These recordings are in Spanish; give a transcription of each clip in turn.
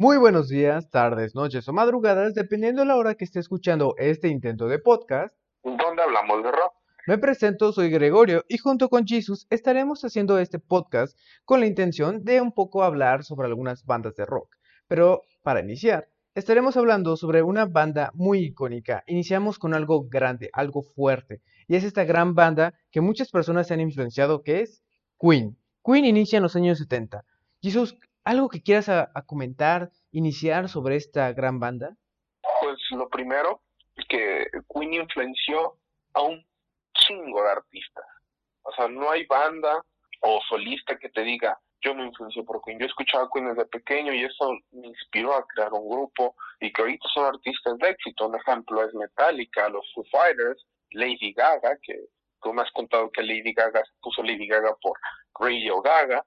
Muy buenos días, tardes, noches o madrugadas, dependiendo de la hora que esté escuchando este intento de podcast. donde hablamos de rock. Me presento, soy Gregorio y junto con Jesus estaremos haciendo este podcast con la intención de un poco hablar sobre algunas bandas de rock. Pero para iniciar, estaremos hablando sobre una banda muy icónica. Iniciamos con algo grande, algo fuerte, y es esta gran banda que muchas personas se han influenciado, que es Queen. Queen inicia en los años 70. Jesus, ¿algo que quieras comentar, iniciar sobre esta gran banda? Pues lo primero, que Queen influenció a un chingo de artistas. O sea, no hay banda o solista que te diga, yo me influencio por Queen. Yo escuchaba Queen desde pequeño y eso me inspiró a crear un grupo y que ahorita son artistas de éxito. Un ejemplo es Metallica, los Foo Fighters, Lady Gaga, que tú me has contado que Lady Gaga puso Lady Gaga por Radio Gaga.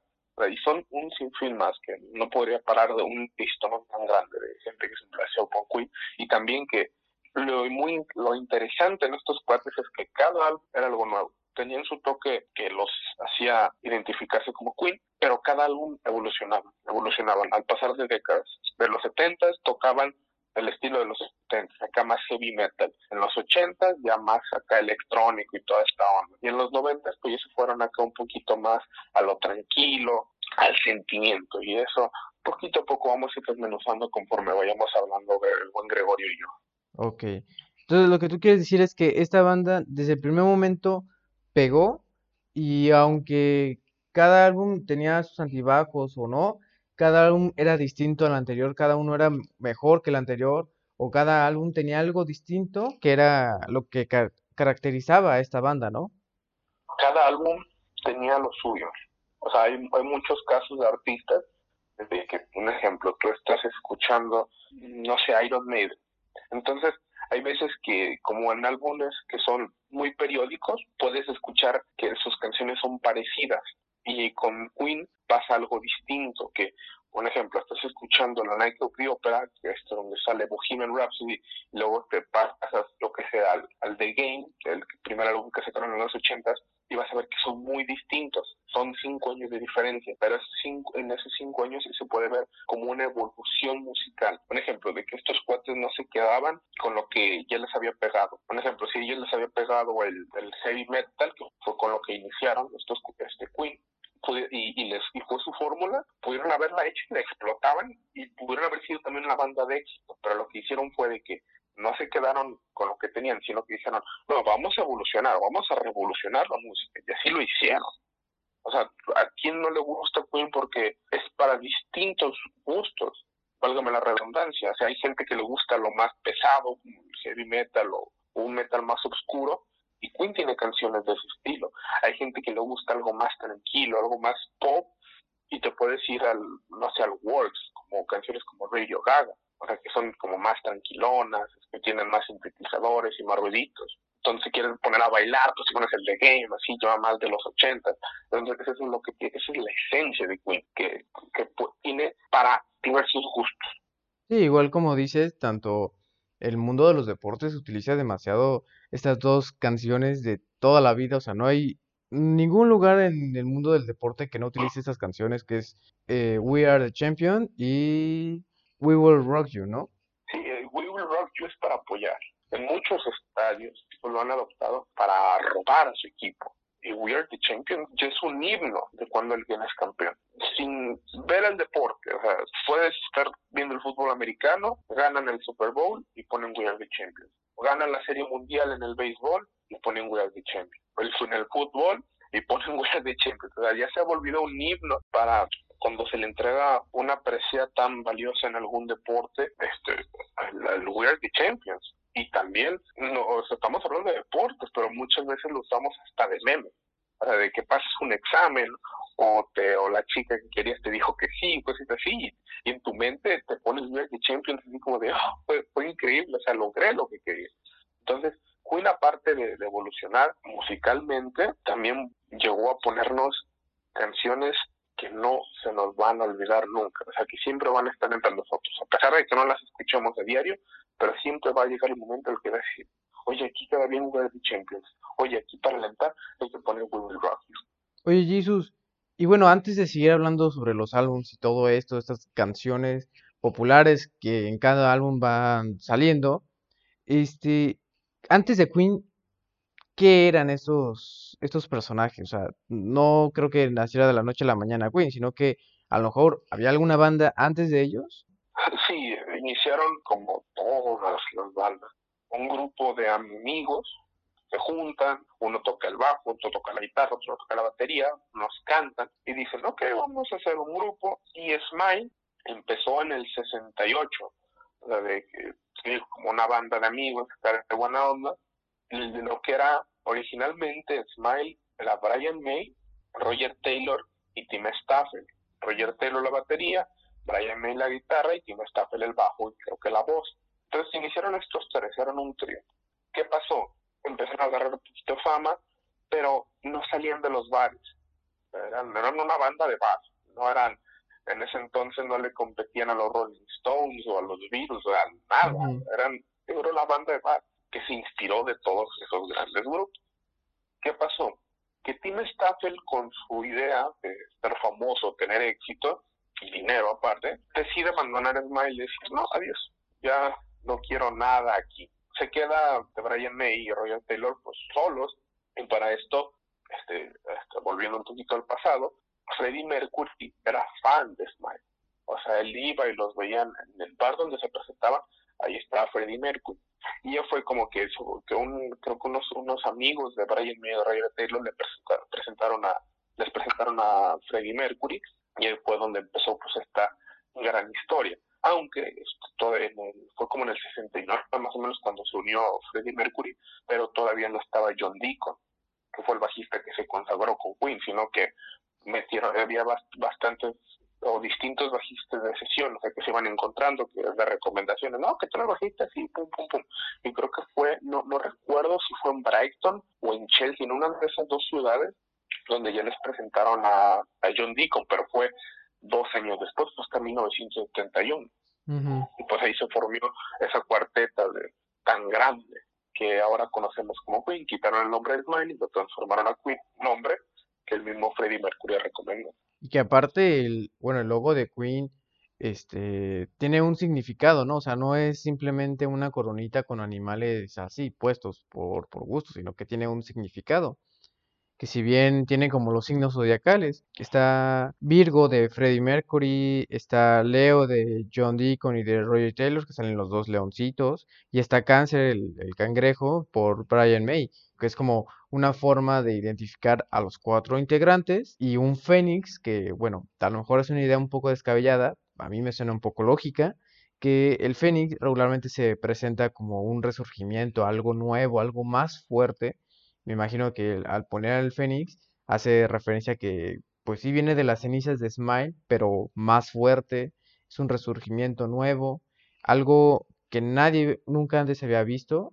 Y son un sinfín más que no podría parar de un pistón tan grande de gente que se influenció por Queen y también que lo muy lo interesante en estos cuates es que cada álbum era algo nuevo. Tenían su toque que los hacía identificarse como Queen, pero cada álbum evolucionaba, evolucionaban. Al pasar de décadas, de los 70 tocaban el estilo de los 70, acá más heavy metal. En los 80 ya más acá electrónico y toda esta onda. Y en los 90 pues ya se fueron acá un poquito más a lo tranquilo, al sentimiento. Y eso poquito a poco vamos a ir desmenuzando conforme vayamos hablando del buen Gregorio y yo. Ok. Entonces lo que tú quieres decir es que esta banda desde el primer momento pegó y aunque cada álbum tenía sus antibajos o no, cada álbum era distinto al anterior, cada uno era mejor que el anterior o cada álbum tenía algo distinto que era lo que caracterizaba a esta banda, ¿no? Cada álbum tenía lo suyo. O sea, hay, hay muchos casos de artistas, desde que, un ejemplo, tú estás escuchando, no sé, Iron Maiden entonces, hay veces que, como en álbumes que son muy periódicos, puedes escuchar que sus canciones son parecidas. Y con Queen pasa algo distinto, que, por ejemplo, estás escuchando la Night of the Opera, que es donde sale Bohemian Rhapsody, y luego te pasas lo que sea al, al The Game, el primer álbum que creó en los ochentas, y vas a ver que son muy distintos. Son cinco años de diferencia, pero cinco, en esos cinco años se puede ver como una evolución musical. Un ejemplo de que estos cuates no se quedaban con lo que ya les había pegado. Un ejemplo, si ellos les había pegado el, el heavy metal, que fue con lo que iniciaron estos este Queen, y, y, les y fue su fórmula, pudieron haberla hecho y la explotaban y pudieron haber sido también una banda de éxito, pero lo que hicieron fue de que no se quedaron con lo que tenían, sino que dijeron, no, vamos a evolucionar, vamos a revolucionar la música, y así lo hicieron. O sea, ¿a quién no le gusta Queen? Porque es para distintos gustos, válgame la redundancia. O sea, hay gente que le gusta lo más pesado, heavy metal o un metal más oscuro, y Queen tiene canciones de ese estilo. Hay gente que le gusta algo más tranquilo, algo más pop, y te puedes ir al, no sé, al Works, como canciones como Radio Gaga o sea, que son como más tranquilonas, que tienen más sintetizadores y más ruiditos. Entonces, quieren poner a bailar, pues si pones el de Game, así, lleva más de los 80. Entonces, eso es lo que esa es la esencia de Queen, que, que tiene para diversos gustos. Sí, igual como dices, tanto el mundo de los deportes utiliza demasiado estas dos canciones de toda la vida, o sea, no hay ningún lugar en el mundo del deporte que no utilice estas canciones, que es eh, We Are the Champion y We Will Rock You, ¿no? Sí, We Will Rock You es para apoyar. En muchos estadios lo han adoptado para robar a su equipo. Y We Are the Champions ya es un himno de cuando alguien es campeón. Sin ver el deporte, o sea, puedes estar viendo el fútbol americano, ganan el Super Bowl y ponen We Are the Champions. O ganan la Serie Mundial en el béisbol y ponen We Are the Champions. O en el fútbol y ponen We Are the Champions. O sea, ya se ha volvido un himno para cuando se le entrega una presea tan valiosa en algún deporte, este, el We Are the Champions. Y también, no, estamos hablando de deportes, pero muchas veces lo usamos hasta de meme. O sea, de que pases un examen o, te, o la chica que querías te dijo que sí, es así. Y en tu mente te pones We Are the Champions así como de, oh, fue, fue increíble, o sea, logré lo que quería. Entonces, Queen, aparte de, de evolucionar musicalmente, también llegó a ponernos canciones que no se nos van a olvidar nunca, o sea, que siempre van a estar entre nosotros, a pesar de que no las escuchamos a diario, pero siempre va a llegar el momento en el que decir, oye, aquí queda bien World Champions, oye, aquí para alentar hay que poner Will Rock Oye, Jesus, y bueno, antes de seguir hablando sobre los álbumes y todo esto, estas canciones, populares que en cada álbum van saliendo. Este, antes de Queen, ¿qué eran estos, estos personajes? O sea, no creo que naciera de la noche a la mañana Queen, sino que a lo mejor había alguna banda antes de ellos. Sí, iniciaron como todas las bandas. Un grupo de amigos se juntan, uno toca el bajo, otro toca la guitarra, otro toca la batería, nos cantan y dicen, ok, vamos a hacer un grupo. Y Smile empezó en el 68, o sea, de como una banda de amigos, de buena onda, lo que era originalmente Smile, era Brian May, Roger Taylor y Tim Staffel. Roger Taylor la batería, Brian May la guitarra y Tim Staffel el bajo y creo que la voz. Entonces iniciaron estos tres, eran un trío. ¿Qué pasó? Empezaron a agarrar un poquito fama, pero no salían de los bares. Eran, eran una banda de bar, no eran, en ese entonces no le competían a los Rolling Stones o a los Beatles, o a nada, eran, era una banda de bar que se inspiró de todos esos grandes grupos. ¿Qué pasó? Que Tim Staffel con su idea de ser famoso, tener éxito y dinero aparte, decide abandonar Smile y decir, no, adiós, ya no quiero nada aquí. Se queda Brian May y Roger Taylor pues solos y para esto, este, este, volviendo un poquito al pasado, Freddie Mercury era fan de Smile. O sea, él iba y los veían en el bar donde se presentaban, ahí estaba Freddie Mercury. Y ya fue como que, eso, que un, creo que unos, unos amigos de Brian May y Roger Taylor le presentaron, a, les presentaron a Freddie Mercury y ahí fue donde empezó pues esta gran historia aunque todo fue como en el 69 más o menos cuando se unió Freddie Mercury, pero todavía no estaba John Deacon, que fue el bajista que se consagró con Queen, sino que metieron, había bastantes o distintos bajistas de sesión, o sea, que se iban encontrando, que de recomendaciones, no, que tú eres bajista, sí, pum, pum, pum. Y creo que fue, no, no recuerdo si fue en Brighton o en Chelsea, en una de esas dos ciudades, donde ya les presentaron a John Deacon, pero fue dos años después, pues hasta 1971. Y pues ahí se formó esa cuarteta de, tan grande que ahora conocemos como Queen. Quitaron el nombre de Smiley y lo transformaron a Queen, nombre que el mismo Freddie Mercury recomendó. Y que aparte, el, bueno, el logo de Queen este, tiene un significado, ¿no? O sea, no es simplemente una coronita con animales así puestos por, por gusto, sino que tiene un significado que si bien tiene como los signos zodiacales, está Virgo de Freddie Mercury, está Leo de John Deacon y de Roger Taylor, que salen los dos leoncitos, y está Cáncer, el, cangrejo, por Brian May, que es como una forma de identificar a los cuatro integrantes, y un Fénix, que bueno, a lo mejor es una idea un poco descabellada, a mí me suena un poco lógica, que el Fénix regularmente se presenta como un resurgimiento, algo nuevo, algo más fuerte, me imagino que al poner al Fénix hace referencia que pues sí viene de las cenizas de Smile, pero más fuerte, es un resurgimiento nuevo, algo que nadie nunca antes había visto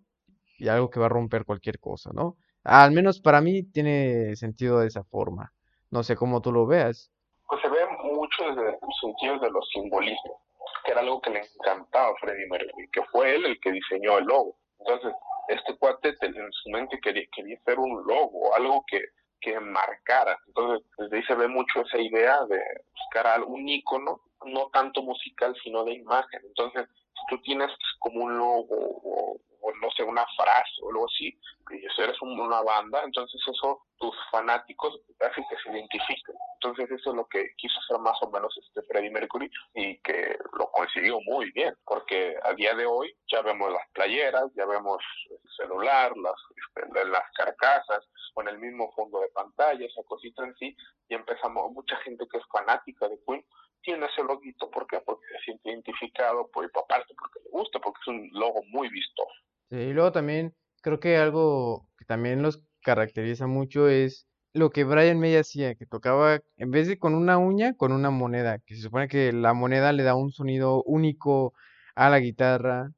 y algo que va a romper cualquier cosa, ¿no? Al menos para mí tiene sentido de esa forma. No sé cómo tú lo veas. Pues se ve mucho desde el sentido de los simbolismos, que era algo que le encantaba a Freddie Mercury, que fue él el que diseñó el logo. Entonces, este cuate en su mente quería, quería hacer un logo, algo que, que marcara. Entonces, desde ahí se ve mucho esa idea de buscar algún icono, no tanto musical, sino de imagen. Entonces, si tú tienes como un logo o, no sé, una frase o algo así, y eres una banda, entonces eso tus fanáticos hacen que se identifiquen. Entonces eso es lo que quiso hacer más o menos este Freddie Mercury y que lo consiguió muy bien, porque a día de hoy ya vemos las playeras, ya vemos el celular, las, este, las carcasas, con el mismo fondo de pantalla, esa cosita en sí, y empezamos, mucha gente que es fanática de Queen tiene ese loguito, ¿por qué? Porque se siente identificado, por, aparte porque le gusta, porque es un logo muy vistoso. Sí, y luego también creo que algo que también los caracteriza mucho es lo que Brian May hacía, que tocaba en vez de con una uña, con una moneda, que se supone que la moneda le da un sonido único a la guitarra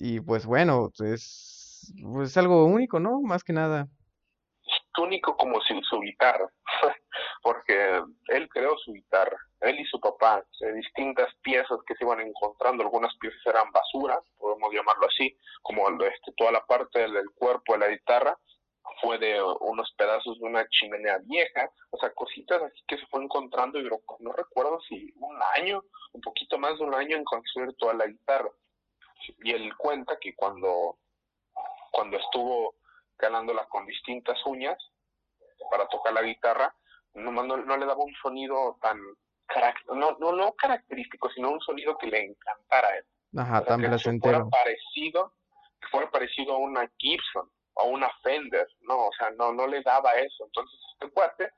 y pues bueno, es, pues, algo único, ¿no? Más que nada. Único como sin su guitarra, porque él creó su guitarra, él y su papá, de distintas piezas que se iban encontrando, algunas piezas eran basura, podemos llamarlo así, como este, toda la parte del cuerpo de la guitarra, fue de unos pedazos de una chimenea vieja, o sea, cositas así que se fue encontrando y no recuerdo si un año, un poquito más de un año en construir toda la guitarra. Y él cuenta que cuando, cuando estuvo calándola con distintas uñas para tocar la guitarra, no, no, le daba un sonido tan, no, no, no característico, sino un sonido que le encantara a él. Ajá, tan placentero. parecido, que fuera parecido a una Gibson o una Fender, no, o sea, no, no le daba eso. Entonces, este cuate,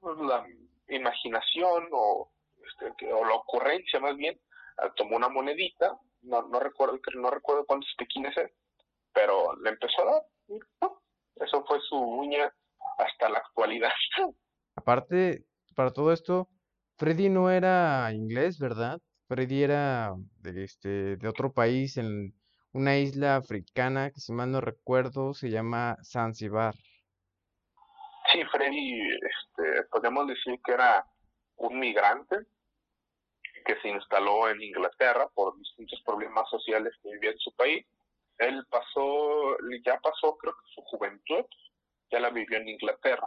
pues, la imaginación o, este, o la ocurrencia más bien, ah, tomó una monedita, no, no recuerdo, no recuerdo cuántos pequines es, pero le empezó a dar, eso fue su uña hasta la actualidad. Aparte, para todo esto, Freddy no era inglés, ¿verdad? Freddy era de, este, de otro país en una isla africana que si mal no recuerdo se llama Zanzibar. Sí, Freddy, este, podemos decir que era un migrante que se instaló en Inglaterra por distintos problemas sociales que vivía en su país. Él pasó, ya pasó creo que su juventud, ya la vivió en Inglaterra,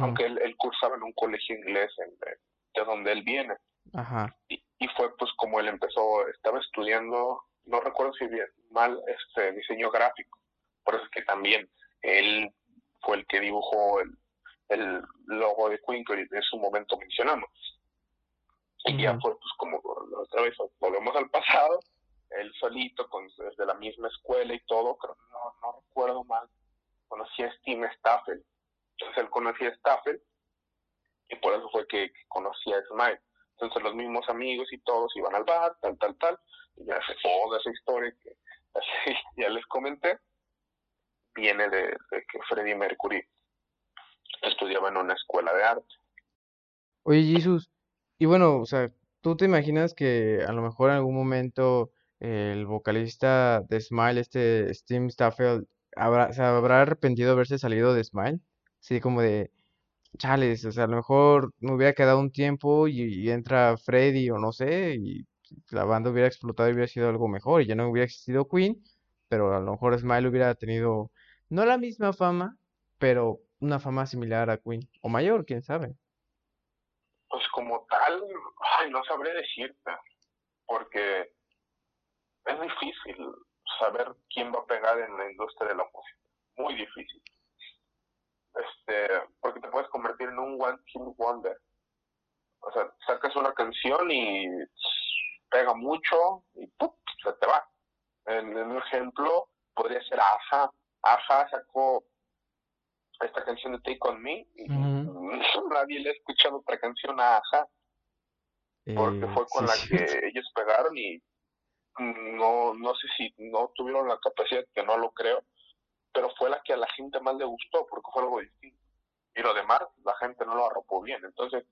aunque él, cursaba en un colegio inglés de, donde él viene. Ajá. Y, y fue pues como él empezó, estaba estudiando no recuerdo si bien mal este diseño gráfico. Por eso es que también él fue el que dibujó el, el logo de Queen que en su momento mencionamos. Y ya fue pues como otra vez volvemos al pasado, él solito, con, desde la misma escuela y todo, pero no, no recuerdo mal, conocía a Steve Staffel. Entonces él conocía a Staffel y por eso fue que, que conocía a Smile. Entonces los mismos amigos y todos iban al bar, tal, tal, tal, ya sé toda esa historia que ya les comenté, viene de, que Freddie Mercury estudiaba en una escuela de arte. Oye, Jesús, y bueno, o sea, ¿tú te imaginas que a lo mejor en algún momento el vocalista de Smile, este Steve Stafford, habrá, se habrá arrepentido de haberse salido de Smile? Sí, como de, chales, o sea, a lo mejor me hubiera quedado un tiempo y, y entra Freddy o no sé, y la banda hubiera explotado y hubiera sido algo mejor y ya no hubiera existido Queen, pero a lo mejor Smile hubiera tenido no la misma fama, pero una fama similar a Queen, o mayor, quién sabe. Pues como tal, ay, no sabré decirte, porque es difícil saber quién va a pegar en la industria de la música, muy difícil. Este, porque te puedes convertir en un one hit wonder. O sea, sacas una canción y pega mucho y ¡pum! se te va. En, un ejemplo podría ser Aja. Aja sacó esta canción de Take On Me y nadie le ha escuchado otra canción a Aja porque eh, fue con la que ellos pegaron y no, no sé si no tuvieron la capacidad, que no lo creo, pero fue la que a la gente más le gustó porque fue algo distinto. Y lo demás, la gente no lo arropó bien. Entonces,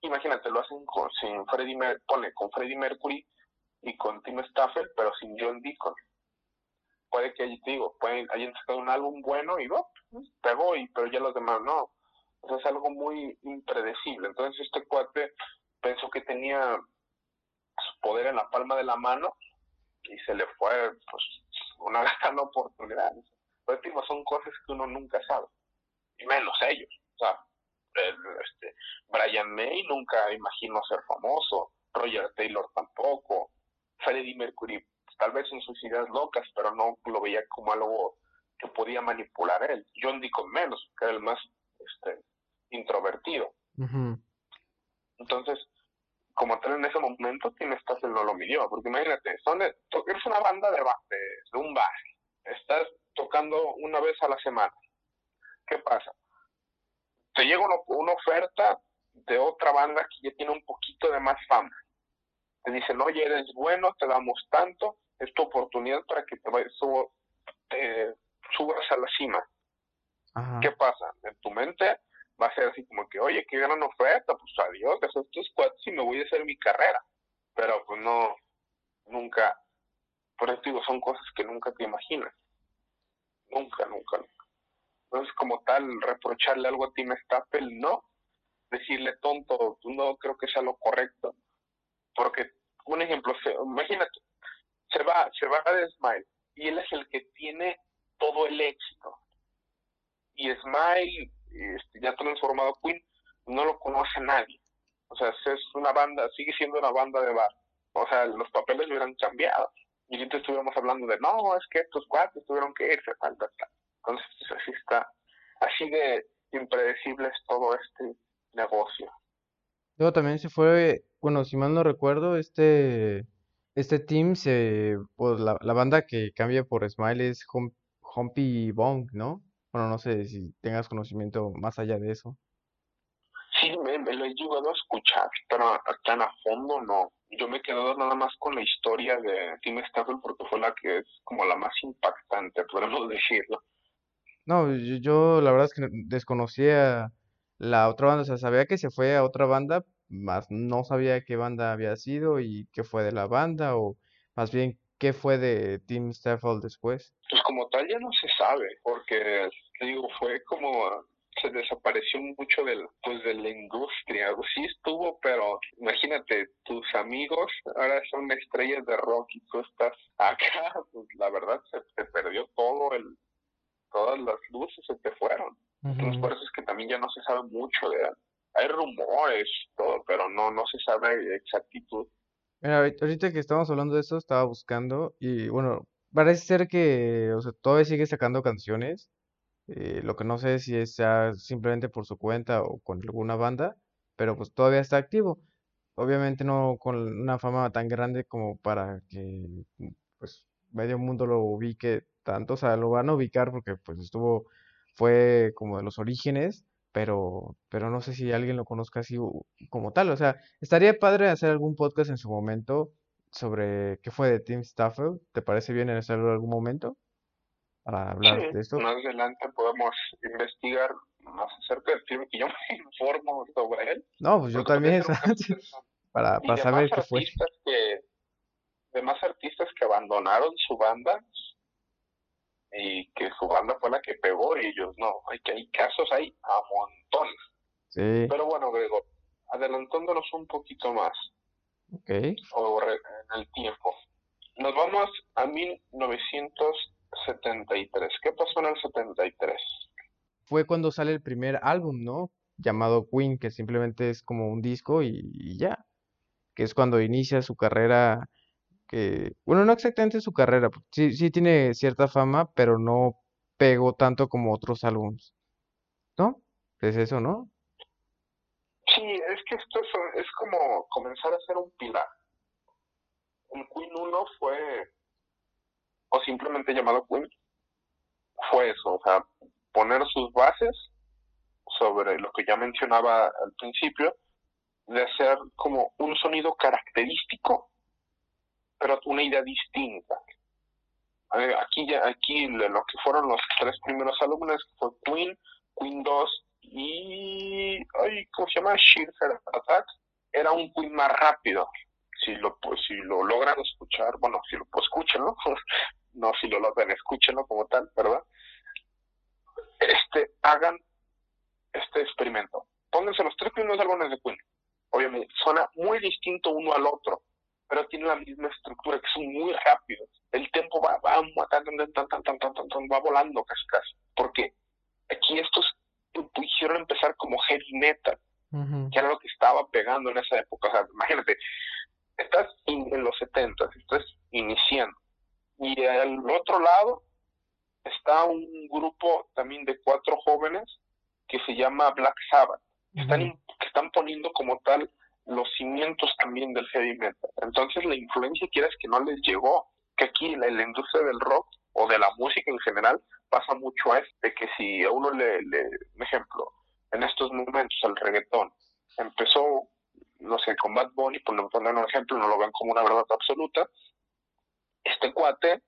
imagínate, lo hacen con, sin Freddie Mercury, con Freddie Mercury y con Tim Stafford, pero sin John Deacon. Puede que, te digo, pueden, hayan sacado un álbum bueno y no, pegó, y, pero ya los demás no. O es algo muy impredecible. Entonces este cuate pensó que tenía su poder en la palma de la mano y se le fue pues una gran oportunidad. Pero son cosas que uno nunca sabe, y menos ellos. O sea, este, Brian May nunca imaginó ser famoso, Roger Taylor tampoco, Freddie Mercury tal vez en sus ideas locas, pero no lo veía como algo que podía manipular él. John Deacon menos, que era el más este, introvertido. Entonces, como tal en ese momento, Tim Staffel no lo midió, porque imagínate, son eres una banda de, de, de un bar, estás tocando una vez a la semana. ¿Qué pasa? te llega una, oferta de otra banda que ya tiene un poquito de más fama. Te dicen, oye, eres bueno, te damos tanto, es tu oportunidad para que te, vayas, subas a la cima. ¿Qué pasa? En tu mente va a ser así como que, oye, qué gran oferta, pues adiós, esos estos cuates y me voy a hacer mi carrera. Pero pues no, nunca, por eso digo, son cosas que nunca te imaginas. Nunca, nunca, nunca. Entonces, como tal, reprocharle algo a Tim Staffel, no. Decirle tonto, no creo que sea lo correcto. Porque, un ejemplo, imagínate, se va, se va de Smile y él es el que tiene todo el éxito. y Smile, este, ya transformado Queen, no lo conoce nadie. O sea, es una banda, sigue siendo una banda de bar. O sea, los papeles hubieran cambiado. Y ahorita estuviéramos hablando de, no, es que estos cuates tuvieron que irse, tal, tal, tal. Entonces, pues, así está, así de impredecible es todo este negocio. Luego también se fue, bueno, si mal no recuerdo, este, este team se, pues la, la banda que cambia por Smile es Humpy Bong, ¿no? Bueno, no sé si tengas conocimiento más allá de eso. Sí, me, lo he llegado a escuchar, pero tan a fondo no. Yo me he quedado nada más con la historia de Tim Stafford porque fue la que es como la más impactante, podemos decirlo. No, yo, yo la verdad es que desconocía la otra banda, o sea, sabía que se fue a otra banda, más no sabía qué banda había sido y qué fue de la banda, o más bien qué fue de Tim Stafford después. Pues como tal ya no se sabe, porque digo, fue como se desapareció mucho del, pues de la industria. Sí estuvo, pero imagínate, tus amigos ahora son estrellas de rock y tú estás acá, pues la verdad se te perdió todo el, todas las luces se te fueron. Entonces por eso es que también ya no se sabe mucho de hay rumores todo, pero no no se sabe exactitud. Mira, ahorita que estamos hablando de esto, estaba buscando y bueno, parece ser que, o sea, todavía sigue sacando canciones. Eh, lo que no sé si es sea simplemente por su cuenta o con alguna banda, pero pues todavía está activo. Obviamente no con una fama tan grande como para que pues medio mundo lo ubique tanto, o sea, lo van a ubicar porque pues estuvo, fue como de los orígenes, pero, pero no sé si alguien lo conozca así como tal, o sea, estaría padre hacer algún podcast en su momento sobre qué fue de Tim Stafford, ¿te parece bien hacerlo en algún momento? Para hablar de esto. Más adelante podemos investigar más acerca del film y yo me informo sobre él. No, pues yo también, para, para saber qué fue. Que, de más artistas que abandonaron su banda y que su banda fue la que pegó y ellos no. Hay que hay casos ahí a montones. Sí. Pero bueno, Gregor, adelantándonos un poquito más. Okay. O en el tiempo. Nos vamos a 1973. ¿Qué pasó en el 73? Fue cuando sale el primer álbum, ¿no? Llamado Queen, que simplemente es como un disco y, y ya. Que es cuando inicia su carrera que, bueno, no exactamente su carrera, sí, sí tiene cierta fama, pero no pegó tanto como otros álbums, ¿no? Es eso, ¿no? Sí, es que esto es, como comenzar a ser un pilar. Un Queen 1 fue, o simplemente llamado Queen, fue eso, o sea, poner sus bases sobre lo que ya mencionaba al principio, de hacer como un sonido característico pero una idea distinta. Aquí ya, aquí lo que fueron los tres primeros álbumes fue Queen, Queen 2 y ay, ¿cómo se llama? Sheer. Era un Queen más rápido. Si lo pues, si lo logran escuchar, bueno, si lo pues, escúchenlo, no si lo logran escúchenlo como tal, ¿verdad? Este, hagan este experimento. Pónganse los tres primeros álbumes de Queen. Obviamente, suena muy distinto uno al otro pero tiene la misma estructura, que son muy rápidos. El tiempo va, va, va volando casi casi. Porque aquí estos quisieron empezar como heavy metal, que era lo que estaba pegando en esa época. O sea, imagínate, estás en los 70, estás iniciando. Y al otro lado está un grupo también de cuatro jóvenes que se llama Black Sabbath. están, que están poniendo como tal los cimientos también del heavy metal. Entonces la influencia, quieras que no les llegó, que aquí la, la industria del rock o de la música en general pasa mucho a este, que si a uno le, le, ejemplo, en estos momentos el reggaetón empezó, no sé, con Bad Bunny, por poner un ejemplo, no lo ven como una verdad absoluta, este cuate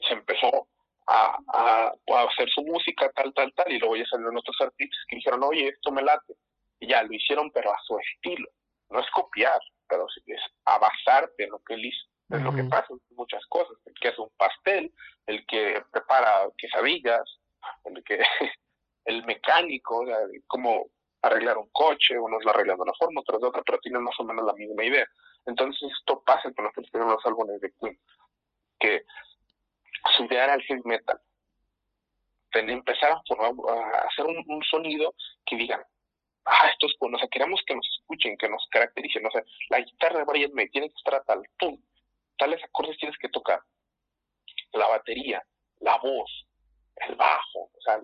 se empezó a, a, a, hacer su música tal, tal, tal, y luego ya salieron otros artistas que dijeron, oye, esto me late, y ya lo hicieron, pero a su estilo no es copiar, pero es a basarte en lo que él hizo. Es lo que pasa en muchas cosas. El que hace un pastel, el que prepara quesadillas, el que el mecánico, cómo arreglar un coche, unos lo arreglan de una forma, otros de otra, pero tienen más o menos la misma idea. Entonces esto pasa con los que tienen los álbumes de Queen, que su idea era el heavy metal, empezar a, hacer un, sonido que digan, ah, esto es bueno, o sea, queremos que nos escuchen, que nos caractericen, o sea, la guitarra de Brian May tiene que estar a tal, pum, tales acordes tienes que tocar, la batería, la voz, el bajo, o sea,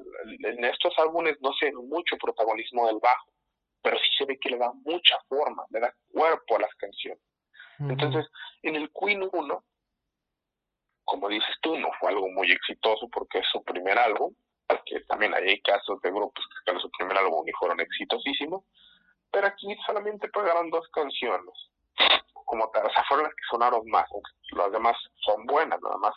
en estos álbumes no se ve mucho protagonismo del bajo, pero sí se ve que le da mucha forma, le da cuerpo a las canciones. Entonces, en el Queen 1, como dices tú, no fue algo muy exitoso porque es su primer álbum, que también hay casos de grupos que en su primer álbum y fueron exitosísimos, pero aquí solamente pegaron dos canciones, como tal, o sea, fueron las que sonaron más, las demás son buenas, nada más.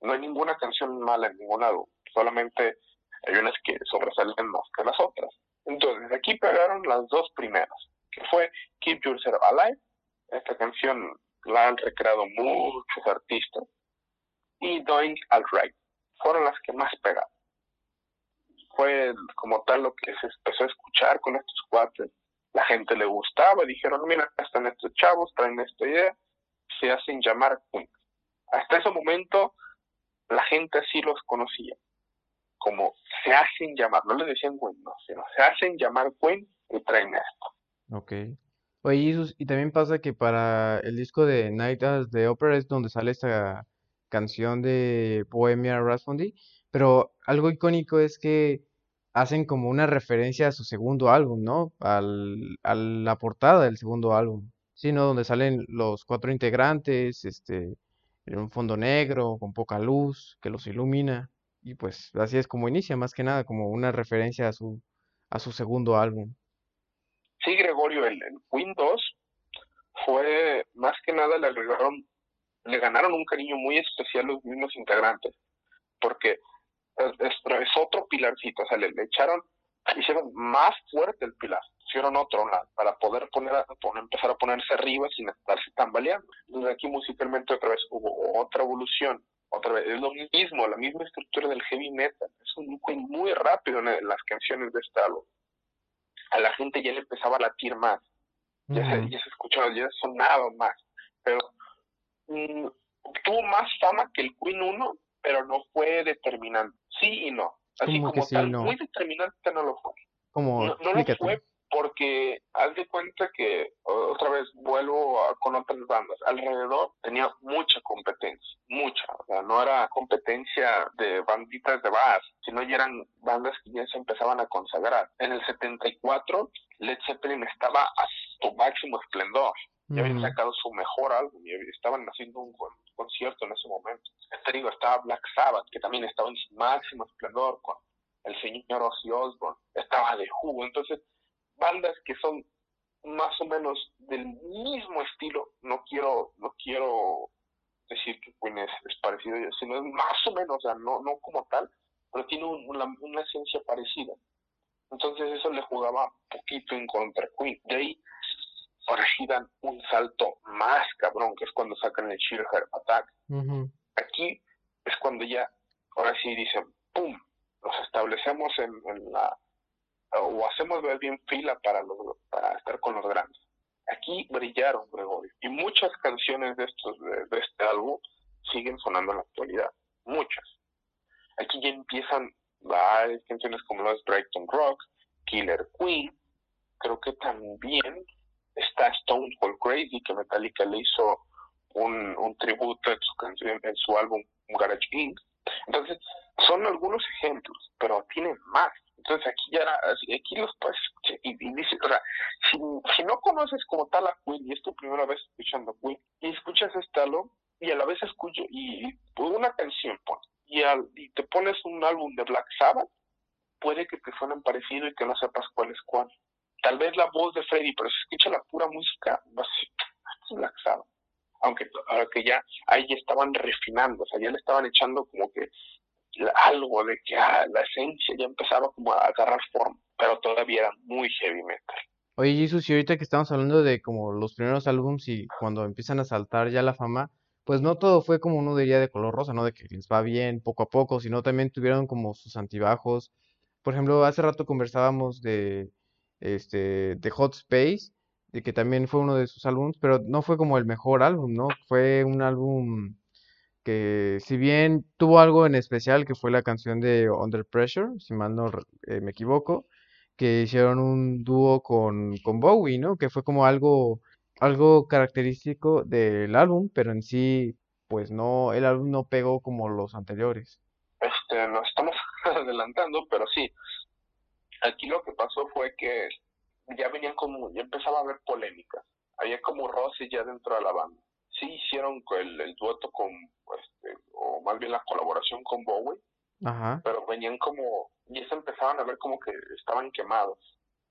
No hay ninguna canción mala en ningún álbum, solamente hay unas que sobresalen más que las otras. Entonces, aquí pegaron las dos primeras, que fue Keep Yourself Alive, esta canción la han recreado muchos artistas, y Doing Alright, fueron las que más pegaron. Fue como tal lo que se empezó a escuchar con estos cuates. La gente le gustaba, dijeron, mira, están estos chavos, traen esta idea, se hacen llamar Queen. Hasta ese momento la gente así los conocía, como se hacen llamar, no le decían no, sino se hacen llamar Queen y traen esto. Ok. Oye, y también pasa que para el disco de Night as the Opera es donde sale esta canción de Bohemia Rhapsody, pero algo icónico es que hacen como una referencia a su segundo álbum, ¿no? Al, a la portada del segundo álbum, ¿sí, no? Donde salen los cuatro integrantes, este, en un fondo negro, con poca luz, que los ilumina, y pues así es como inicia, más que nada, como una referencia a su, a su segundo álbum. Sí, Gregorio, el, el Queen 2 fue, más que nada, le agregaron le ganaron un cariño muy especial los mismos integrantes, porque es, otro pilarcito, o sea, le, echaron, hicieron más fuerte el pilar, hicieron otro para poder poner, empezar a ponerse arriba sin estarse tambaleando. Entonces aquí musicalmente otra vez hubo otra evolución, otra vez, es lo mismo, la misma estructura del heavy metal, es un muy rápido en las canciones de este álbum. A la gente ya le empezaba a latir más, ya, se, ya se escuchaba, ya sonaba más, pero Mm, tuvo más fama que el Queen 1, pero no fue determinante. Sí y no. Así como tal, muy determinante no lo fue. Como, no, lo fue porque haz de cuenta que otra vez vuelvo con otras bandas. Alrededor tenía mucha competencia mucha. O sea no era competencia de banditas de bass sino ya eran bandas que ya se empezaban a consagrar. En el 74 Led Zeppelin estaba a su máximo esplendor ya habían sacado su mejor álbum y estaban haciendo un concierto en ese momento. Te digo, estaba Black Sabbath, que también estaba en su máximo esplendor con el señor Ozzy Osbourne, estaba de jugo. Entonces, bandas que son más o menos del mismo estilo, no quiero, no quiero decir que Queen es, parecido, sino es más o menos, o sea, no, no como tal, pero tiene una, una esencia parecida. Entonces eso le jugaba poquito en contra Queen. De ahí ahora sí dan un salto más cabrón, que es cuando sacan el Sheer Attack. Aquí es cuando ya, ahora sí dicen, ¡pum! Nos establecemos en, la, o hacemos bien fila para, para estar con los grandes. Aquí brillaron, Gregorio, y muchas canciones de, estos, de, este álbum siguen sonando en la actualidad, muchas. Aquí ya empiezan varias canciones como las Brighton Rock, Killer Queen, creo que también está Stone Cold Crazy, que Metallica le hizo un, un tributo en su canción, en su álbum Garage Inc. Entonces, son algunos ejemplos, pero tienen más. Entonces aquí ya aquí los puedes y, y o sea, si, no conoces como tal a Queen y es tu primera vez escuchando a Queen y escuchas este álbum y a la vez escucho y, una canción y, al, y te pones un álbum de Black Sabbath, puede que te suenen parecido y que no sepas cuál es cuál tal vez la voz de Freddy, pero se escucha la pura música, relaxado. Aunque, aunque ya ahí estaban refinando, o sea, ya le estaban echando como que algo de que ah, la esencia ya empezaba como a agarrar forma, pero todavía era muy heavy metal. Oye, Jesús, y ahorita que estamos hablando de como los primeros álbums y cuando empiezan a saltar ya la fama, pues no todo fue como uno diría de color rosa, ¿no? De que les va bien poco a poco, sino también tuvieron como sus antibajos. Por ejemplo, hace rato conversábamos de este, de Hot Space, que también fue uno de sus álbumes, pero no fue como el mejor álbum, ¿no? Fue un álbum que si bien tuvo algo en especial, que fue la canción de Under Pressure, si mal no eh, me equivoco, que hicieron un dúo con, con Bowie, ¿no? Que fue como algo, algo característico del álbum, pero en sí, pues no, el álbum no pegó como los anteriores. Este, nos estamos adelantando, pero sí. Aquí lo que pasó fue que ya venían como, ya empezaba a haber polémicas. Había como roces ya dentro de la banda. Sí hicieron el, el dueto con, este, o más bien la colaboración con Bowie, Ajá. pero venían como, y se empezaban a ver como que estaban quemados.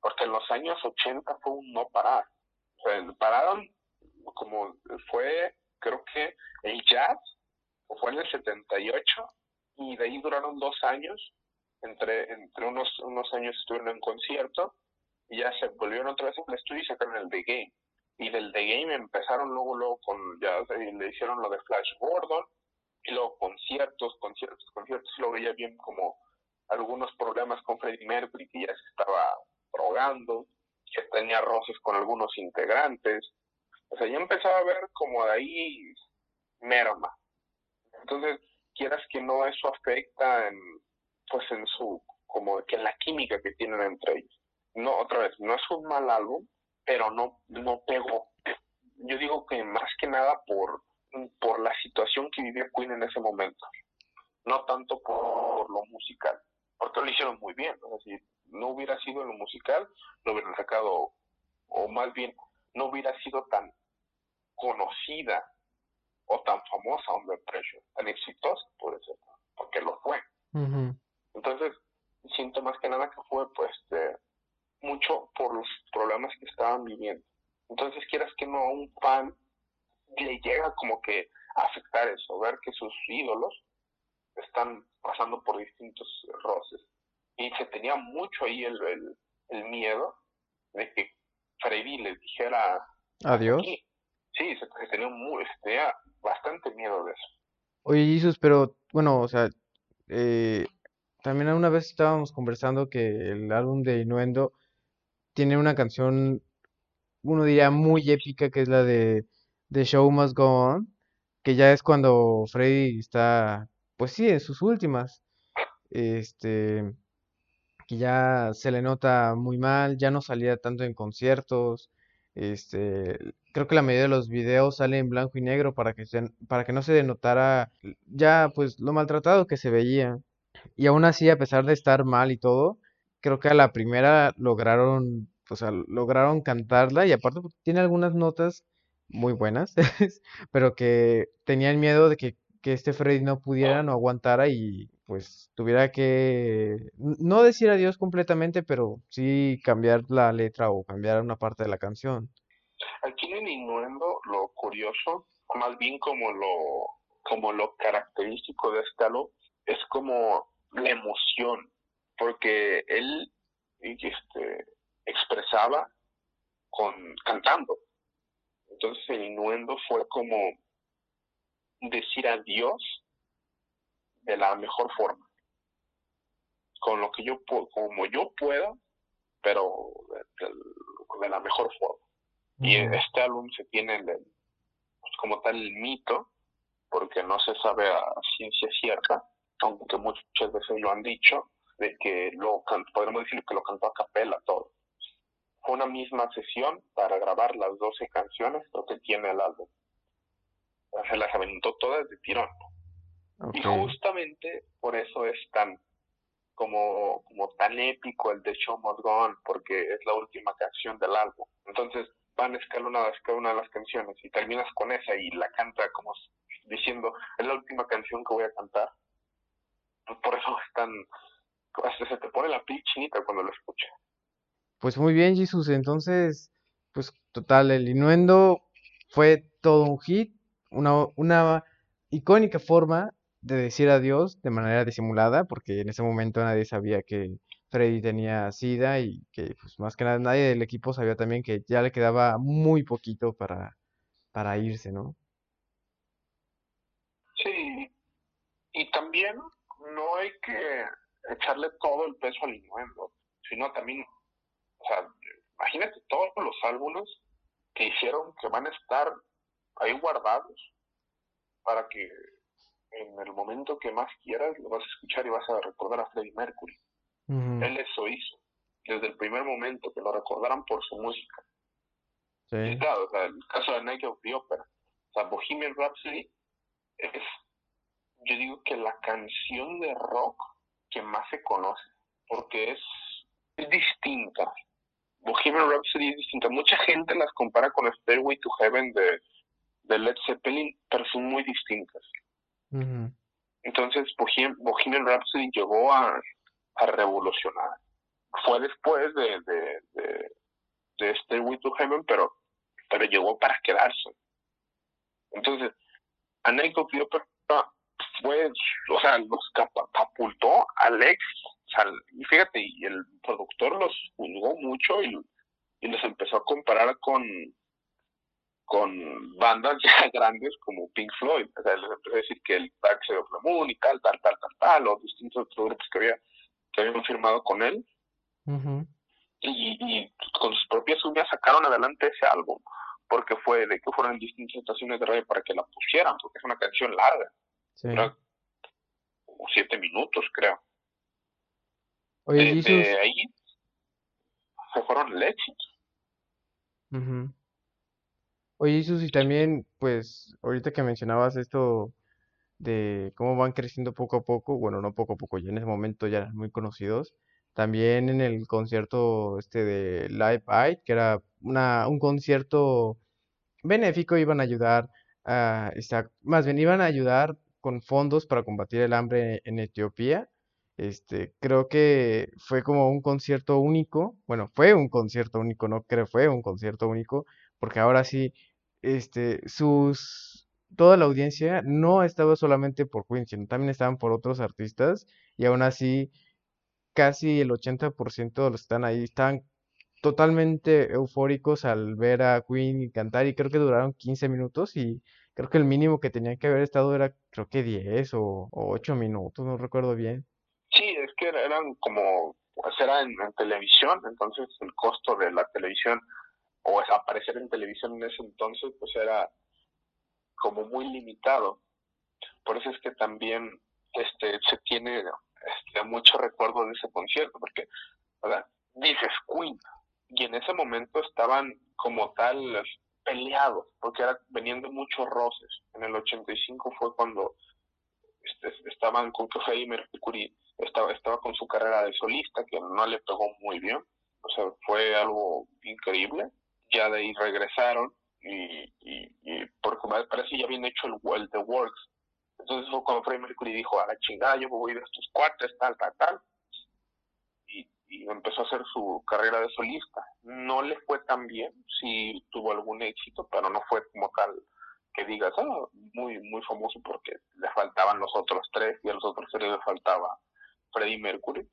Porque en los años 80 fue un no parar. O sea, pararon como fue, creo que el jazz, o fue en el 78, y de ahí duraron dos años, entre, entre unos, unos años estuvieron en concierto, y ya se volvieron otra vez al estudio y sacaron el The Game. Y del The Game empezaron luego, luego con, ya le hicieron lo de Flash Gordon, y luego conciertos, conciertos, conciertos, y luego ya bien como algunos problemas con Freddie Mercury, que ya se estaba drogando, que tenía roces con algunos integrantes. O sea, ya empezaba a ver como de ahí merma. Entonces, quieras que no, eso afecta en, pues en su, como que en la química que tienen entre ellos. No, otra vez, no es un mal álbum, pero no, no pegó. Yo digo que más que nada por, por la situación que vivía Queen en ese momento, no tanto por lo musical, porque lo hicieron muy bien. O sea, si no hubiera sido lo musical, lo hubieran sacado, o más bien, no hubiera sido tan conocida o tan famosa Under Pressure, tan exitosa, por eso, porque lo fue. Entonces, siento más que nada que fue, pues, de, mucho por los problemas que estaban viviendo. Entonces, quieras que no, a un fan le llega como que a afectar eso, ver que sus ídolos están pasando por distintos roces. Y se tenía mucho ahí el, el, el miedo de que Freddy les dijera adiós. Sí, se, se tenía, muy, se tenía bastante miedo de eso. Oye, Jesus, pero bueno, o sea, eh, también una vez estábamos conversando que el álbum de Innuendo tiene una canción, uno diría muy épica, que es la de The Show Must Go On, que ya es cuando Freddy está, pues sí, en sus últimas, este, que ya se le nota muy mal, ya no salía tanto en conciertos, este, creo que la mayoría de los videos salen en blanco y negro para que se, para que no se denotara ya pues lo maltratado que se veía. Y aún así, a pesar de estar mal y todo, creo que a la primera lograron, o sea, lograron cantarla y aparte pues, tiene algunas notas muy buenas, pero que tenían miedo de que, que este Freddy no pudiera, no aguantara y pues tuviera que no decir adiós completamente, pero sí cambiar la letra o cambiar una parte de la canción. Aquí en el Innuendo lo curioso, más bien como lo, como lo característico de este álbum, es como la emoción, porque él este, expresaba con cantando. Entonces el innuendo fue como decir adiós de la mejor forma, con lo que yo como yo puedo, pero de, de la mejor forma. Y este álbum se tiene el, pues como tal el mito, porque no se sabe a ciencia cierta, aunque muchas veces lo han dicho, de que lo podemos decir que lo cantó a capela todo. Fue una misma sesión para grabar las 12 canciones, lo que tiene el álbum. Se las aventó todas de tirón. Y justamente por eso es tan como, como tan épico el de Show Must Go On, porque es la última canción del álbum. Entonces van escalonadas cada una de las canciones y terminas con esa y la canta como diciendo, es la última canción que voy a cantar. Pues por eso es tan, hasta se te pone la piel chinita cuando lo escuchas. Pues muy bien, Jesús. Entonces, pues total, el Innuendo fue todo un hit, una, una icónica forma de decir adiós de manera disimulada, porque en ese momento nadie sabía que Freddy tenía SIDA y que pues más que nada nadie del equipo sabía también que ya le quedaba muy poquito para, para irse, ¿no? Sí, y también no hay que echarle todo el peso al innuendo, sino también, o sea, imagínate todos los álbumes que hicieron que van a estar ahí guardados para que en el momento que más quieras, lo vas a escuchar y vas a recordar a Freddie Mercury. Él eso hizo, desde el primer momento, que lo recordaran por su música. Sí. claro, o sea, el caso de Night of the Opera, o sea, Bohemian Rhapsody es, yo digo que la canción de rock que más se conoce, porque es, es distinta. Bohemian Rhapsody es distinta. Mucha gente las compara con Stairway to Heaven de, de Led Zeppelin, pero son muy distintas. Entonces, Bohemian Rhapsody llegó a, a revolucionar. Fue después de, de, de, de Stairway to Heaven, pero, pero llegó para quedarse. Entonces, Anécdota fue, o sea, los catapultó al ex, y fíjate, y el productor los juzgó mucho y, y los empezó a comparar con, con bandas ya grandes como Pink Floyd. O sea, les empezó a decir que el Dark Side of the Moon y tal, tal, tal, tal, tal, o distintos otros grupos que había que habían firmado con él. y, y, con sus propias uñas sacaron adelante ese álbum, porque fue de que fueron en distintas estaciones de radio para que la pusieran, porque es una canción larga. Sí. siete minutos, creo. Oye, de, ahí se fueron el éxito. Oye, Jesús, y también, pues, ahorita que mencionabas esto de cómo van creciendo poco a poco, bueno, no poco a poco, ya en ese momento ya eran muy conocidos, también en el concierto este de Live Aid, que era una, un concierto benéfico, iban a ayudar a, más bien iban a ayudar con fondos para combatir el hambre en Etiopía. Este, creo que fue como un concierto único, bueno, fue un concierto único, no creo, fue un concierto único, porque ahora sí, este, sus, toda la audiencia no estaba solamente por Queen, sino también estaban por otros artistas, y aún así, casi el 80% de los que están ahí están totalmente eufóricos al ver a Queen cantar, y creo que duraron 15 minutos, y creo que el mínimo que tenían que haber estado era, creo que 10 o, 8 minutos, no recuerdo bien. Sí, es que eran como, pues era en televisión, entonces el costo de la televisión o aparecer en televisión en ese entonces, pues era como muy limitado. Por eso es que también este se tiene este, mucho recuerdo de ese concierto, porque o dices Queen, y en ese momento estaban como tal peleados, porque era, venían de muchos roces. En el 85 fue cuando este, estaban con que Freddie Mercury estaba, estaba con su carrera de solista, que no le pegó muy bien. O sea, fue algo increíble ya de ahí regresaron y, y, y porque parece ya habían hecho el World the Works. Entonces fue cuando Freddie Mercury dijo, a la chingada, yo voy a ir a estos cuartos, tal, tal, tal. Y, empezó a hacer su carrera de solista. No le fue tan bien, sí tuvo algún éxito, pero no fue como tal que digas, ah, muy, muy famoso porque le faltaban los otros tres y a los otros tres le faltaba Freddie Mercury,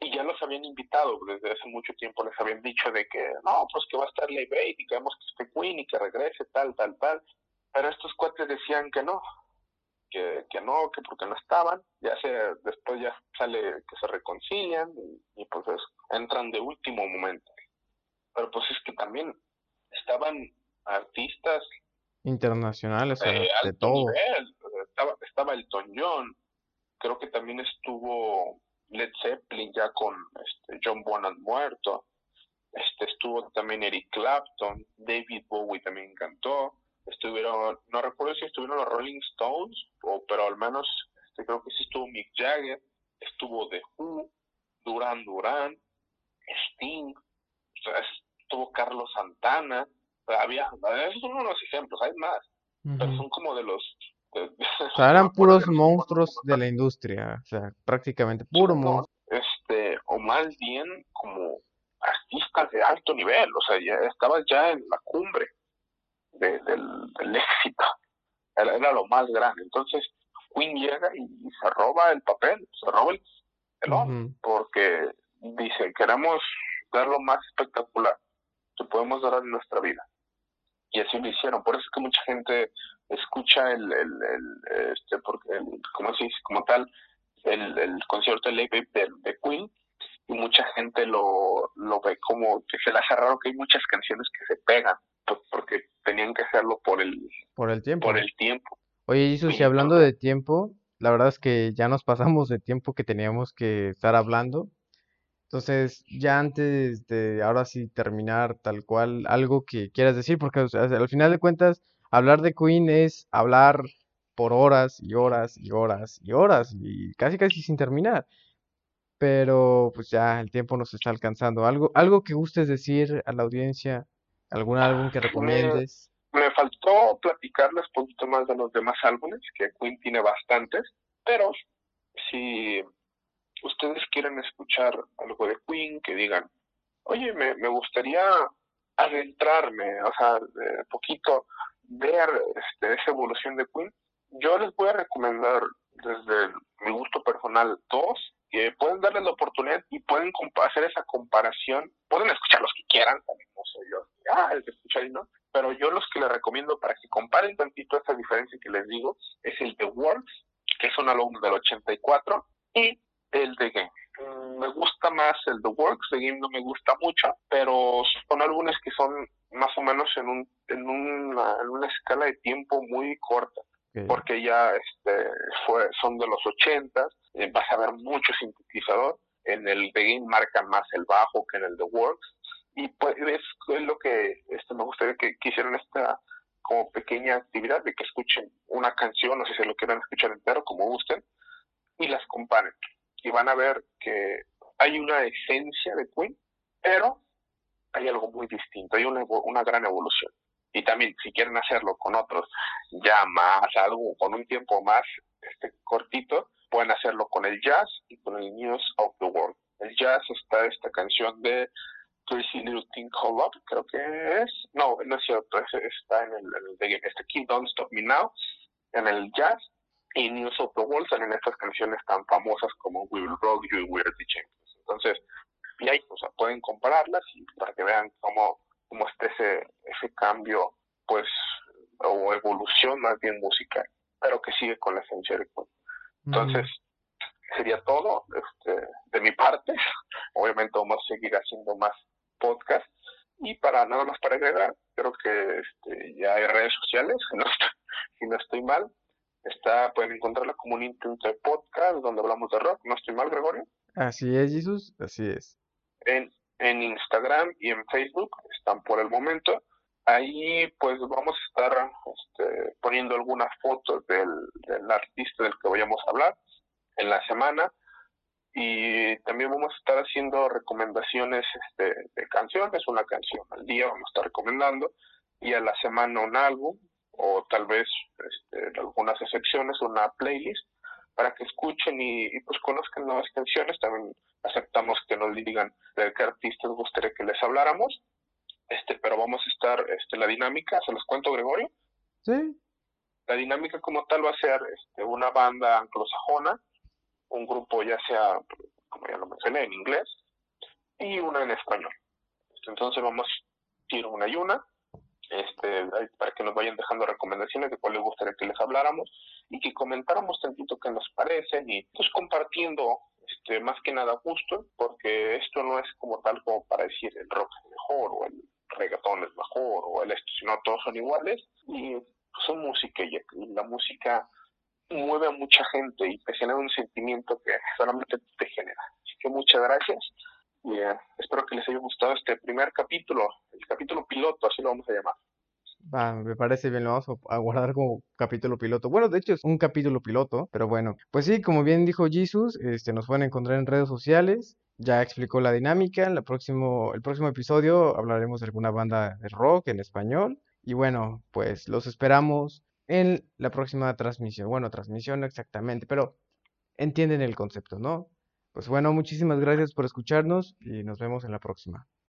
y ya los habían invitado, desde hace mucho tiempo les habían dicho de que, no, pues que va a estar Live Aid y queremos que esté Queen y que regrese, tal, tal, tal, pero estos cuates decían que no, que, que no, que porque no estaban, ya se, después ya sale que se reconcilian y, pues entran de último momento. Pero pues es que también estaban artistas internacionales, de todo. Estaba, estaba Elton John, creo que también estuvo Led Zeppelin ya con este, John Bonham muerto, este estuvo también Eric Clapton, David Bowie también cantó, estuvieron, no recuerdo si estuvieron los Rolling Stones, o, pero al menos este, creo que sí estuvo Mick Jagger, estuvo The Who, Duran Duran, Sting, estuvo Carlos Santana, había, esos son unos ejemplos, hay más, pero son como de los o sea, eran puros monstruos de la industria, o sea, prácticamente puro monstruo. Este, o más bien como artistas de alto nivel, o sea, ya estabas ya en la cumbre del, éxito, era, lo más grande. Entonces, Queen llega y, se roba el papel, se roba el pelón, porque dice, queremos dar lo más espectacular que podemos dar en nuestra vida. Y así lo hicieron. Por eso es que mucha gente escucha el, el, el este, porque el, como se como tal, el, el concierto de, de, de Queen y mucha gente lo, lo ve como que se le hace raro que hay muchas canciones que se pegan pues, porque tenían que hacerlo por el por el tiempo por el tiempo Oye, Jesús, y hablando de tiempo, la verdad es que ya nos pasamos de tiempo que teníamos que estar hablando. Entonces, ya antes de ahora sí terminar tal cual, algo que quieras decir, porque o sea, al final de cuentas, hablar de Queen es hablar por horas y horas y horas y horas y casi casi sin terminar. Pero pues ya el tiempo nos está alcanzando. ¿Algo, algo que gustes decir a la audiencia? ¿Algún álbum que Me, recomiendes? me faltó platicarles un poquito más de los demás álbumes, que Queen tiene bastantes, pero si ustedes quieren escuchar algo de Queen, que digan, oye, me, me gustaría adentrarme, o sea, de poquito ver este, esa evolución de Queen, yo les voy a recomendar desde mi gusto personal dos, que pueden darles la oportunidad y pueden hacer esa comparación, pueden escuchar los que quieran, también no soy yo, ah, el que escucha y no, pero yo los que les recomiendo para que comparen tantito esa diferencia que les digo, es el The Works, que es un álbum del 84, y el The Game. Mm, Me gusta más el The Works, The Game no me gusta mucho, pero son álbumes que son más o menos en, un, en, una, en una escala de tiempo muy corta porque ya este fue son de los ochentas, eh, vas a ver mucho sintetizador, en el The Game marcan más el bajo que en el The Works, y pues es, lo que este me gustaría que, que hicieran esta como pequeña actividad de que escuchen una canción, sé si lo quieran escuchar entero, como gusten, y las comparen. Y van a ver que hay una esencia de Queen, pero hay algo muy distinto, hay una, una gran evolución. Y también, si quieren hacerlo con otros ya más, algo con un tiempo más este, cortito, pueden hacerlo con el jazz y con el News of the World. El jazz está esta canción de Thing Called Love, creo que es. No, no es cierto, está en el, en el de este King Don't Stop Me Now, en el jazz. Y News of the World salen estas canciones tan famosas como We Will Rock You y We're the Champions. Entonces, y ahí, o sea, pueden compararlas y para que vean cómo, cómo está ese, ese cambio, pues, o evolución más bien musical, pero que sigue con la esencia de Queen. ujú, Entonces, sería todo este, de mi parte. Obviamente vamos a seguir haciendo más podcasts. Y para nada más para agregar, creo que este, ya hay redes sociales, si no, estoy, si no estoy mal. Está, pueden encontrarla como un intento de podcast donde hablamos de rock. ¿No estoy mal, Gregorio? Así es, Jesús, así es. en, en Instagram y en Facebook, están por el momento. Ahí pues vamos a estar este, poniendo algunas fotos del, del artista del que vayamos a hablar en la semana y también vamos a estar haciendo recomendaciones este, de canciones, una canción al día vamos a estar recomendando y a la semana un álbum o tal vez este, en algunas excepciones una playlist para que escuchen y, y, pues conozcan nuevas canciones. También aceptamos que nos digan de qué artistas gustaría que les habláramos. Este, pero vamos a estar, este, la dinámica, se los cuento Gregorio. Sí, La dinámica como tal va a ser este, una banda anglosajona, un grupo ya sea, como ya lo mencioné, en inglés, y una en español. Entonces vamos a ir una y una, este, para que nos vayan dejando recomendaciones de cuál les gustaría que les habláramos y que comentáramos tantito qué nos parecen y pues compartiendo este, más que nada gusto, porque esto no es como tal como para decir el rock es mejor o el reggaetón es mejor o el esto, sino todos son iguales y son música y la música mueve a mucha gente y te genera un sentimiento que solamente te genera. Así que muchas gracias y eh, espero que les haya gustado este primer capítulo, el capítulo piloto, así lo vamos a llamar. va, me parece bien, lo vamos a guardar como capítulo piloto. Bueno, de hecho es un capítulo piloto, pero bueno, pues sí, como bien dijo Jesús, este, nos pueden encontrar en redes sociales. Ya explicó la dinámica. En la próximo, el próximo episodio hablaremos de alguna banda de rock en español. Y bueno, pues los esperamos en la próxima transmisión. Bueno, transmisión exactamente, pero entienden el concepto, ¿no? Pues bueno, muchísimas gracias por escucharnos y nos vemos en la próxima.